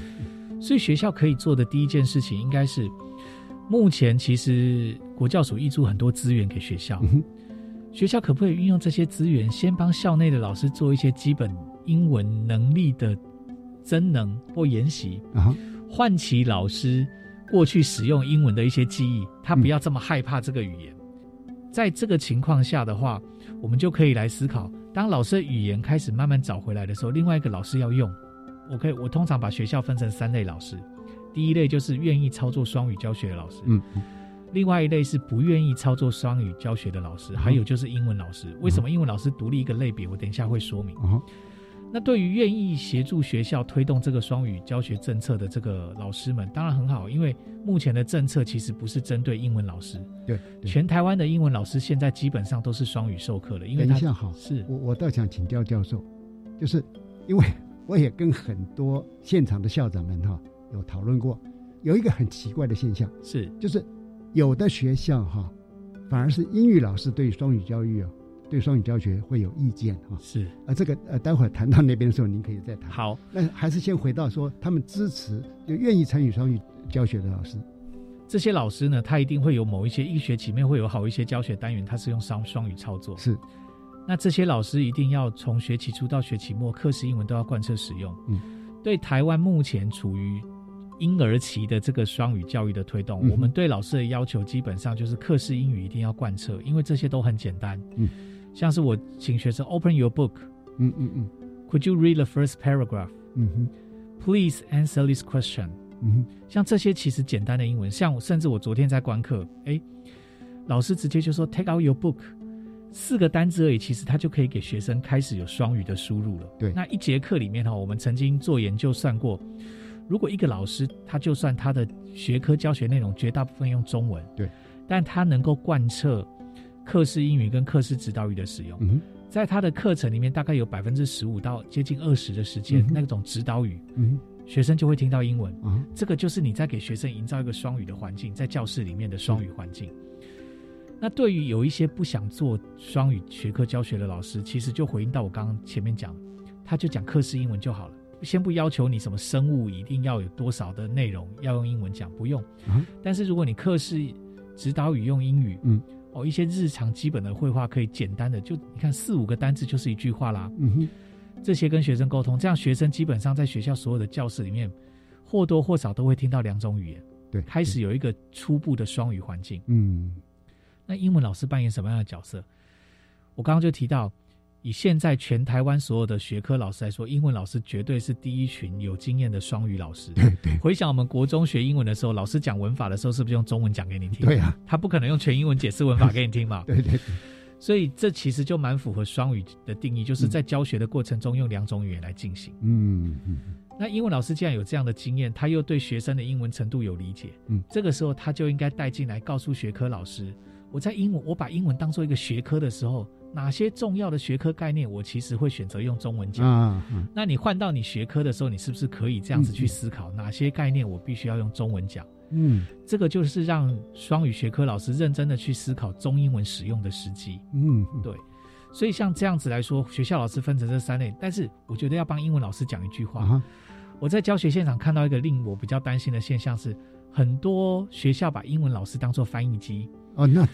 所以学校可以做的第一件事情，应该是目前其实国教署挹注很多资源给学校，学校可不可以运用这些资源，先帮校内的老师做一些基本英文能力的增能或研习，啊，唤起老师过去使用英文的一些记忆，他不要这么害怕这个语言。在这个情况下的话，我们就可以来思考，当老师的语言开始慢慢找回来的时候，另外一个老师要用。我可以，我通常把学校分成三类老师，第一类就是愿意操作双语教学的老师，嗯，另外一类是不愿意操作双语教学的老师，还有就是英文老师。为什么英文老师独立一个类别？我等一下会说明。啊，那对于愿意协助学校推动这个双语教学政策的这个老师们，当然很好，因为目前的政策其实不是针对英文老师，对，对。全台湾的英文老师现在基本上都是双语授课了，因为他等一下哈，是我我倒想请教教授，就是因为我也跟很多现场的校长们哈有讨论过，有一个很奇怪的现象是，就是有的学校哈反而是英语老师对双语教育啊，对双语教学会有意见哈，是，啊，这个呃，待会儿谈到那边的时候，您可以再谈。好，那还是先回到说他们支持就愿意参与双语教学的老师，这些老师呢，他一定会有某一些一学期面会有好一些教学单元，他是用双双语操作。是，那这些老师一定要从学期初到学期末，课时英文都要贯彻使用。嗯，对台湾目前处于婴儿期的这个双语教育的推动，嗯我们对老师的要求基本上就是课时英语一定要贯彻，因为这些都很简单。嗯，像是我请学生 open your book，嗯嗯嗯，Could you read the first paragraph？嗯哼，Please answer this question。嗯哼，像这些其实简单的英文，像我甚至我昨天在观课，哎，老师直接就说 Take out your book，四个单字而已，其实他就可以给学生开始有双语的输入了。对那一节课里面哈，我们曾经做研究算过，如果一个老师他就算他的学科教学内容绝大部分用中文，对，但他能够贯彻课式英语跟课式指导语的使用，嗯，在他的课程里面大概有百分之十五到接近二十的时间，嗯那种指导语，嗯学生就会听到英文。这个就是你在给学生营造一个双语的环境，在教室里面的双语环境。那对于有一些不想做双语学科教学的老师，其实就回应到我刚刚前面讲，他就讲课式英文就好了，先不要求你什么生物一定要有多少的内容要用英文讲，不用。啊但是如果你课室指导语用英语，嗯，哦，一些日常基本的绘画可以简单的，就你看四五个单字就是一句话啦。嗯哼，这些跟学生沟通，这样学生基本上在学校所有的教室里面，或多或少都会听到两种语言，对，开始有一个初步的双语环境。嗯那英文老师扮演什么样的角色？我刚刚就提到，以现在全台湾所有的学科老师来说，英文老师绝对是第一群有经验的双语老师。对对，回想我们国中学英文的时候，老师讲文法的时候，是不是用中文讲给你听？对啊，他不可能用全英文解释文法给你听嘛。*laughs* 对对对，所以这其实就蛮符合双语的定义，就是在教学的过程中用两种语言来进行。嗯嗯那英文老师既然有这样的经验，他又对学生的英文程度有理解，嗯，这个时候他就应该带进来，告诉学科老师，我在英文，我把英文当做一个学科的时候，哪些重要的学科概念，我其实会选择用中文讲。啊嗯那你换到你学科的时候，你是不是可以这样子去思考，哪些概念我必须要用中文讲？嗯这个就是让双语学科老师认真的去思考中英文使用的时机。嗯，对。所以像这样子来说，学校老师分成这三类，但是我觉得要帮英文老师讲一句话。啊我在教学现场看到一个令我比较担心的现象是，很多学校把英文老师当做翻译机。哦，那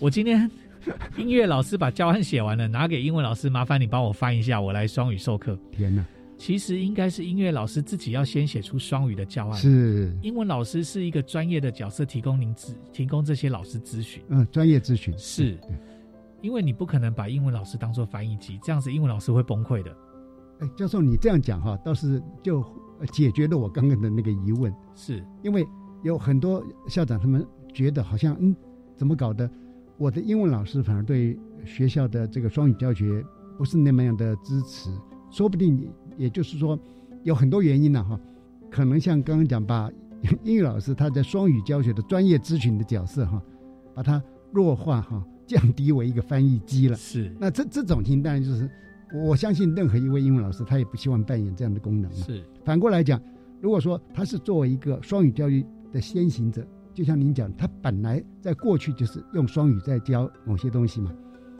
我今天 *laughs* 音乐老师把教案写完了，拿给英文老师，麻烦你帮我翻一下，我来双语授课。天哪，其实应该是音乐老师自己要先写出双语的教案。是英文老师是一个专业的角色，提供您咨提供这些老师咨询。嗯，专业咨询是，因为你不可能把英文老师当做翻译机，这样子英文老师会崩溃的。哎，教授，你这样讲哈，倒是就呃解决了我刚刚的那个疑问。是因为有很多校长他们觉得好像嗯，怎么搞的？我的英文老师反而对学校的这个双语教学不是那么样的支持，说不定也就是说有很多原因呢、哈。可能像刚刚讲，把 *laughs* 英语老师他在双语教学的专业咨询的角色哈，把它弱化哈，降低为一个翻译机了。是，那这这种情况当然就是，我相信任何一位英文老师他也不希望扮演这样的功能。是，反过来讲，如果说他是作为一个双语教育的先行者，就像您讲，他本来在过去就是用双语在教某些东西嘛，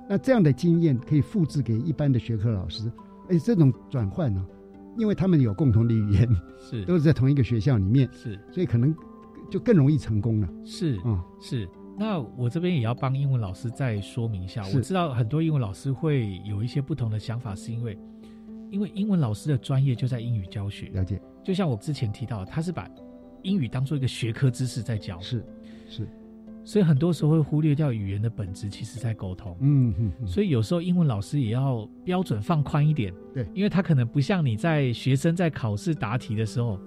那这样的经验可以复制给一般的学科老师，而且这种转换呢、因为他们有共同的语言，是都是在同一个学校里面，是，所以可能就更容易成功了。是，嗯，是。那我这边也要帮英文老师再说明一下，我知道很多英文老师会有一些不同的想法，是因为因为英文老师的专业就在英语教学，了解。就像我之前提到，他是把英语当做一个学科知识在教，是是，所以很多时候会忽略掉语言的本质，其实在沟通。嗯所以有时候英文老师也要标准放宽一点，对，因为他可能不像你在学生在考试答题的时候，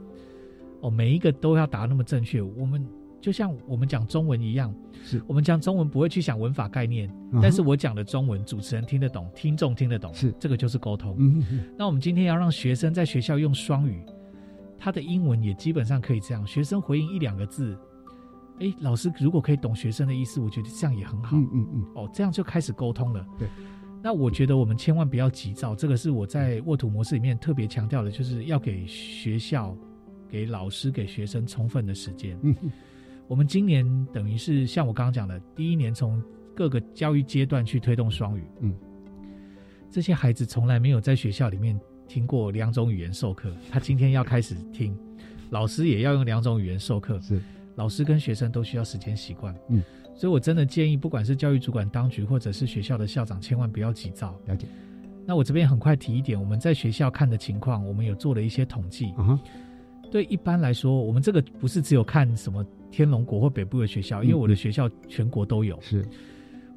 哦，每一个都要答那么正确。我们就像我们讲中文一样，是。我们讲中文不会去想文法概念，嗯但是我讲的中文，主持人听得懂，听众听得懂，是。这个就是沟通。嗯。那我们今天要让学生在学校用双语，他的英文也基本上可以这样，学生回应一两个字。哎，老师如果可以懂学生的意思，我觉得这样也很好。嗯嗯嗯，哦，这样就开始沟通了。对，那我觉得我们千万不要急躁，这个是我在沃土模式里面特别强调的，就是要给学校、给老师、给学生充分的时间。嗯，我们今年等于是像我刚刚讲的，第一年从各个教育阶段去推动双语。嗯，这些孩子从来没有在学校里面听过两种语言授课，他今天要开始听，老师也要用两种语言授课。是，老师跟学生都需要时间习惯。嗯，所以我真的建议，不管是教育主管当局或者是学校的校长，千万不要急躁。了解。那我这边很快提一点，我们在学校看的情况，我们有做了一些统计。啊哈，对一般来说，我们这个不是只有看什么天龙国或北部的学校，因为我的学校全国都有。是，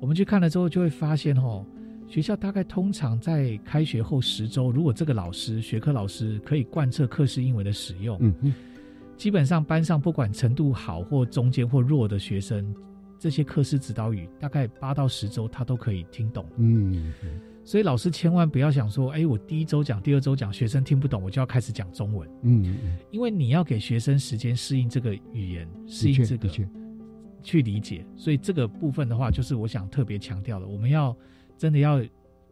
我们去看了之后，就会发现哦，学校大概通常在开学后十周，如果这个老师学科老师可以贯彻课室英文的使用，嗯嗯，基本上班上不管程度好或中间或弱的学生，这些课室指导语大概八到十周他都可以听懂。嗯嗯所以老师千万不要想说，哎，我第一周讲，第二周讲，学生听不懂，我就要开始讲中文。嗯嗯，因为你要给学生时间适应这个语言，适应这个去理解。所以这个部分的话，就是我想特别强调的，我们要真的要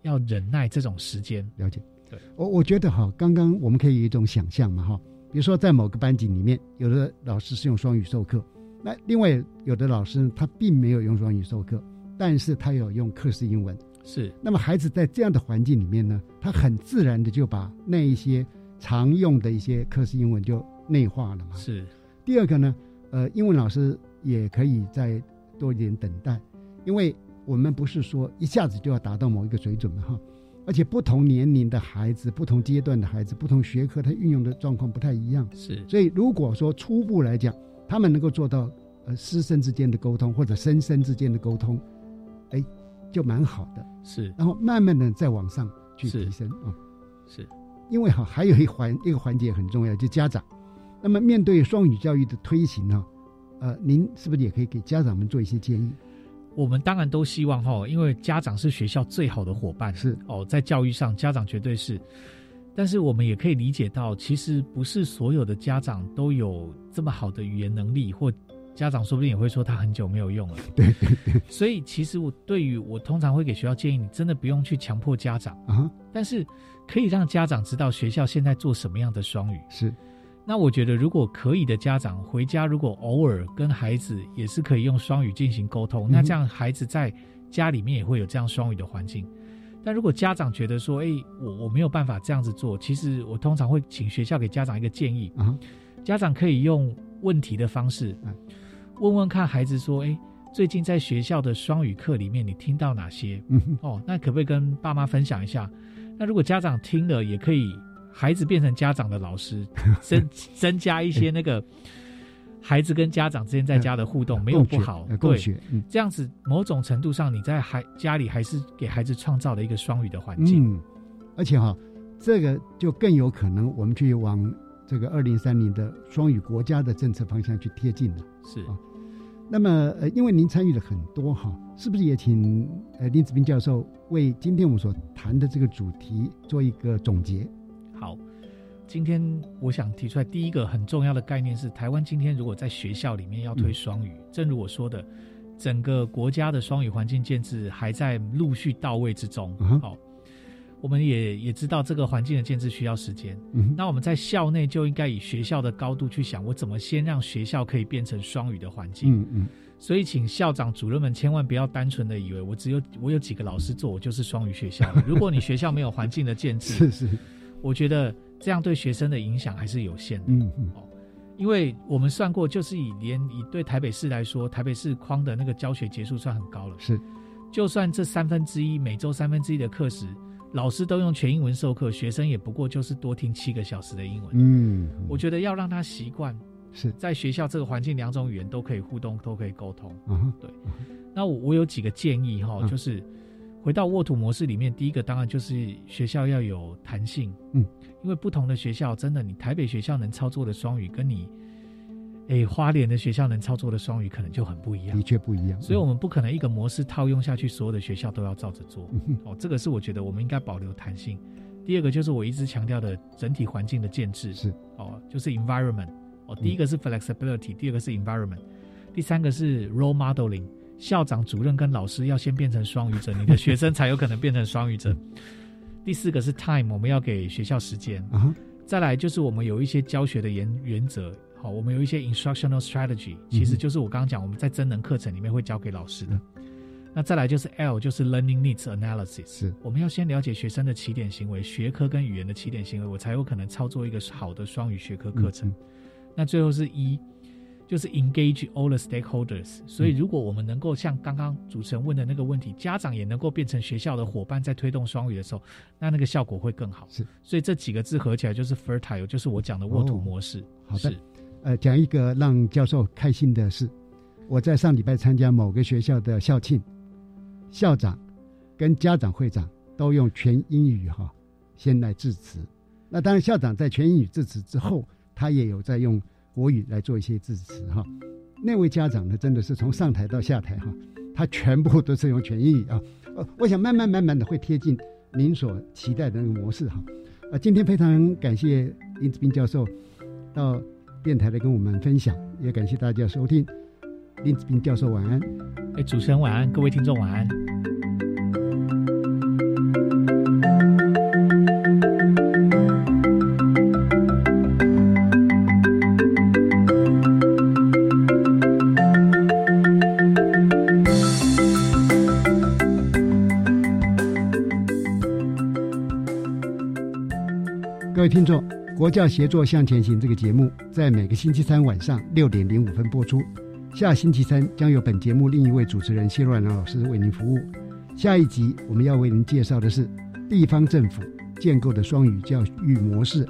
要忍耐这种时间。了解。对，我我觉得哈，刚刚我们可以有一种想象嘛哈，比如说在某个班级里面，有的老师是用双语授课，那另外有的老师他并没有用双语授课，但是他有用课式英文。是，那么孩子在这样的环境里面呢，他很自然的就把那一些常用的一些课式英文就内化了嘛。是。第二个呢，呃，英文老师也可以再多一点等待，因为我们不是说一下子就要达到某一个水准嘛哈，而且不同年龄的孩子、不同阶段的孩子、不同学科，他运用的状况不太一样。是，所以如果说初步来讲，他们能够做到呃师生之间的沟通或者生生之间的沟通，哎，就蛮好的。是，然后慢慢的再往上去提升啊。是，因为哈还有一环一个环节很重要，就家长。那么面对双语教育的推行呢，呃，您是不是也可以给家长们做一些建议？我们当然都希望哈，因为家长是学校最好的伙伴，是哦，在教育上家长绝对是。但是我们也可以理解到，其实不是所有的家长都有这么好的语言能力或家长说不定也会说他很久没有用了。*laughs* 对对对。所以其实我对于我通常会给学校建议，你真的不用去强迫家长啊，但是可以让家长知道学校现在做什么样的双语。是。那我觉得如果可以的家长回家，如果偶尔跟孩子也是可以用双语进行沟通，那这样孩子在家里面也会有这样双语的环境。但如果家长觉得说，哎，我我没有办法这样子做，其实我通常会请学校给家长一个建议，家长可以用问题的方式，问问看孩子说，哎，最近在学校的双语课里面，你听到哪些？哦，那可不可以跟爸妈分享一下？那如果家长听了，也可以孩子变成家长的老师，*laughs* 增增加一些那个。孩子跟家长之间在家的互动没有不好，对，这样子某种程度上你在孩家里还是给孩子创造了一个双语的环境，嗯，而且哈，这个就更有可能我们去往这个二零三零的双语国家的政策方向去贴近了，是啊。那么呃，因为您参与了很多哈，是不是也请呃林子斌教授为今天我们所谈的这个主题做一个总结？好。今天我想提出来第一个很重要的概念是，台湾今天如果在学校里面要推双语，正如我说的，整个国家的双语环境建制还在陆续到位之中。好，我们也也知道这个环境的建制需要时间。那我们在校内就应该以学校的高度去想，我怎么先让学校可以变成双语的环境。嗯嗯。所以，请校长、主任们千万不要单纯的以为我只有我有几个老师做，我就是双语学校。如果你学校没有环境的建制，*laughs* 是是，我觉得。这样对学生的影响还是有限的，嗯嗯。哦，因为我们算过，就是以连以对台北市来说，台北市框的那个教学结束算很高了，是，就算这三分之一每周三分之一的课时，老师都用全英文授课，学生也不过就是多听七个小时的英文，嗯，我觉得要让他习惯是。在学校这个环境，两种语言都可以互动，都可以沟通，嗯，对，那我我有几个建议哈，就是。回到沃土模式里面，第一个当然就是学校要有弹性，嗯，因为不同的学校，真的，你台北学校能操作的双语，跟你，哎，花莲的学校能操作的双语，可能就很不一样，的确不一样。所以，我们不可能一个模式套用下去，所有的学校都要照着做。哦，这个是我觉得我们应该保留弹性。第二个就是我一直强调的整体环境的建制，是哦，就是 environment。哦，第一个是 flexibility，第二个是 environment，第三个是 role modeling。校长、主任跟老师要先变成双语者，你的学生才有可能变成双语者。第四个是 time，我们要给学校时间。再来就是我们有一些教学的原原则，好，我们有一些 instructional strategy，其实就是我刚刚讲我们在真能课程里面会教给老师的。那再来就是 L，就是 learning needs analysis，是我们要先了解学生的起点行为、学科跟语言的起点行为，我才有可能操作一个好的双语学科课程。那最后是一。就是 engage all the stakeholders，所以如果我们能够像刚刚主持人问的那个问题，家长也能够变成学校的伙伴，在推动双语的时候，那那个效果会更好。是，所以这几个字合起来就是 fertile，就是我讲的沃土模式。好的，呃，讲一个让教授开心的事，我在上礼拜参加某个学校的校庆，校长跟家长会长都用全英语哈先来致辞。那当然，校长在全英语致辞之后，他也有在用。国语来做一些支持哈，那位家长呢，真的是从上台到下台哈，他全部都是用全英语啊。呃，我想慢慢慢慢的会贴近您所期待的那个模式哈。呃，今天非常感谢林子斌教授到电台来跟我们分享，也感谢大家收听。林子斌教授晚安，哎，主持人晚安，各位听众晚安。国教协作向前行》这个节目在每个星期三晚上六点零五分播出。下星期三将由本节目另一位主持人谢若兰老师为您服务。下一集我们要为您介绍的是地方政府建构的双语教育模式。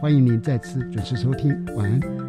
欢迎您再次准时收听，晚安。